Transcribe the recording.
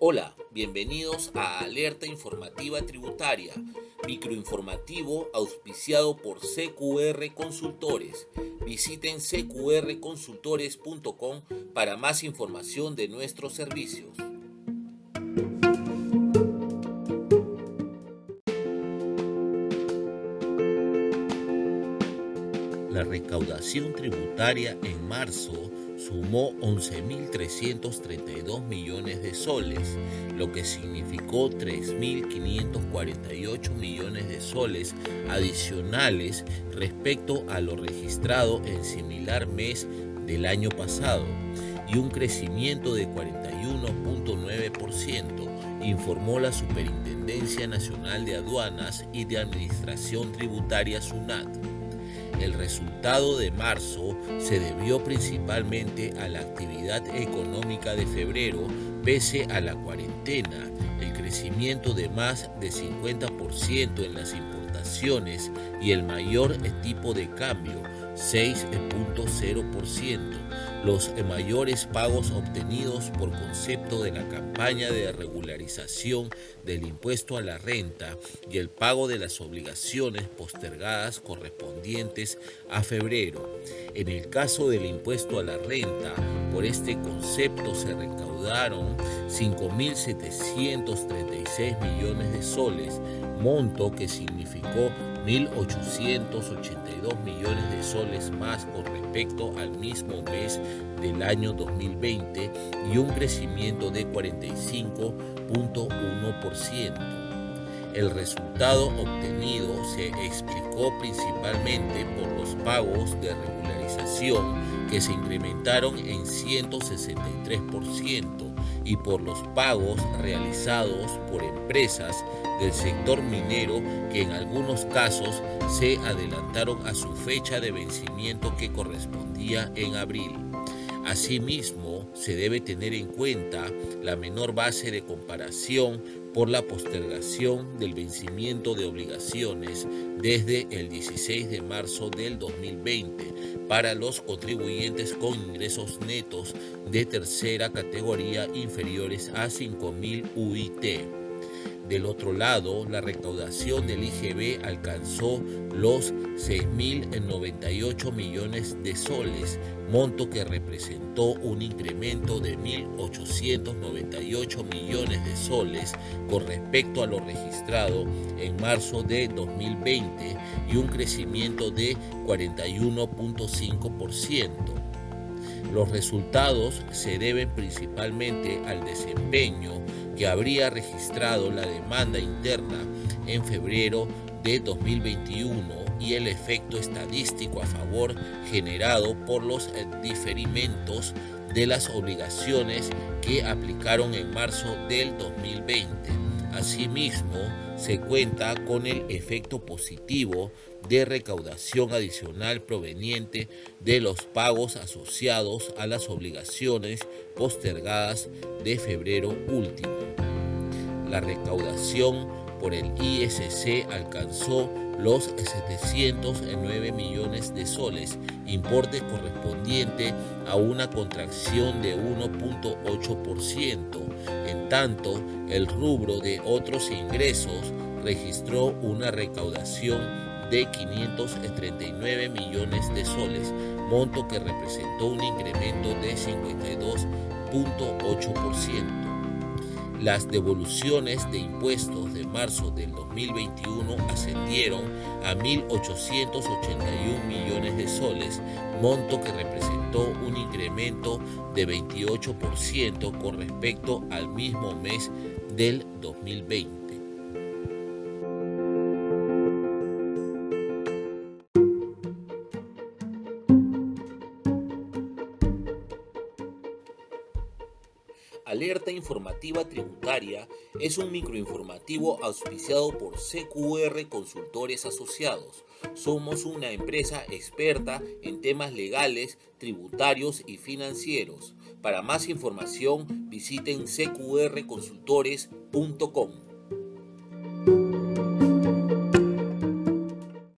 Hola, bienvenidos a Alerta Informativa Tributaria, microinformativo auspiciado por CQR Consultores. Visiten cqrconsultores.com para más información de nuestros servicios. La recaudación tributaria en marzo sumó 11.332 millones de soles, lo que significó 3.548 millones de soles adicionales respecto a lo registrado en similar mes del año pasado y un crecimiento de 41.9%, informó la Superintendencia Nacional de Aduanas y de Administración Tributaria SUNAT. El resultado de marzo se debió principalmente a la actividad económica de febrero pese a la cuarentena, el crecimiento de más de 50% en las importaciones y el mayor tipo de cambio, 6.0%, los mayores pagos obtenidos por concepto de la campaña de regularización del impuesto a la renta y el pago de las obligaciones postergadas correspondientes a febrero. En el caso del impuesto a la renta, por este concepto se recaudaron 5.736 millones de soles, monto que significó 1.882 millones de soles más con respecto al mismo mes del año 2020 y un crecimiento de 45.1%. El resultado obtenido se explicó principalmente por los pagos de regularización que se incrementaron en 163% y por los pagos realizados por empresas del sector minero que en algunos casos se adelantaron a su fecha de vencimiento que correspondía en abril. Asimismo, se debe tener en cuenta la menor base de comparación por la postergación del vencimiento de obligaciones desde el 16 de marzo del 2020 para los contribuyentes con ingresos netos de tercera categoría inferiores a 5.000 UIT. Del otro lado, la recaudación del IGB alcanzó los 6.098 millones de soles, monto que representó un incremento de 1.898 millones de soles con respecto a lo registrado en marzo de 2020 y un crecimiento de 41.5%. Los resultados se deben principalmente al desempeño que habría registrado la demanda interna en febrero de 2021 y el efecto estadístico a favor generado por los eh, diferimentos de las obligaciones que aplicaron en marzo del 2020. Asimismo, se cuenta con el efecto positivo de recaudación adicional proveniente de los pagos asociados a las obligaciones postergadas de febrero último. La recaudación por el ISC alcanzó los 709 millones de soles, importe correspondiente a una contracción de 1.8%. En tanto, el rubro de otros ingresos registró una recaudación de 539 millones de soles, monto que representó un incremento de 52.8%. Las devoluciones de impuestos de marzo del 2021 ascendieron a 1.881 millones de soles, monto que representó un incremento de 28% con respecto al mismo mes del 2020. Alerta Informativa Tributaria es un microinformativo auspiciado por CQR Consultores Asociados. Somos una empresa experta en temas legales, tributarios y financieros. Para más información visiten cqrconsultores.com.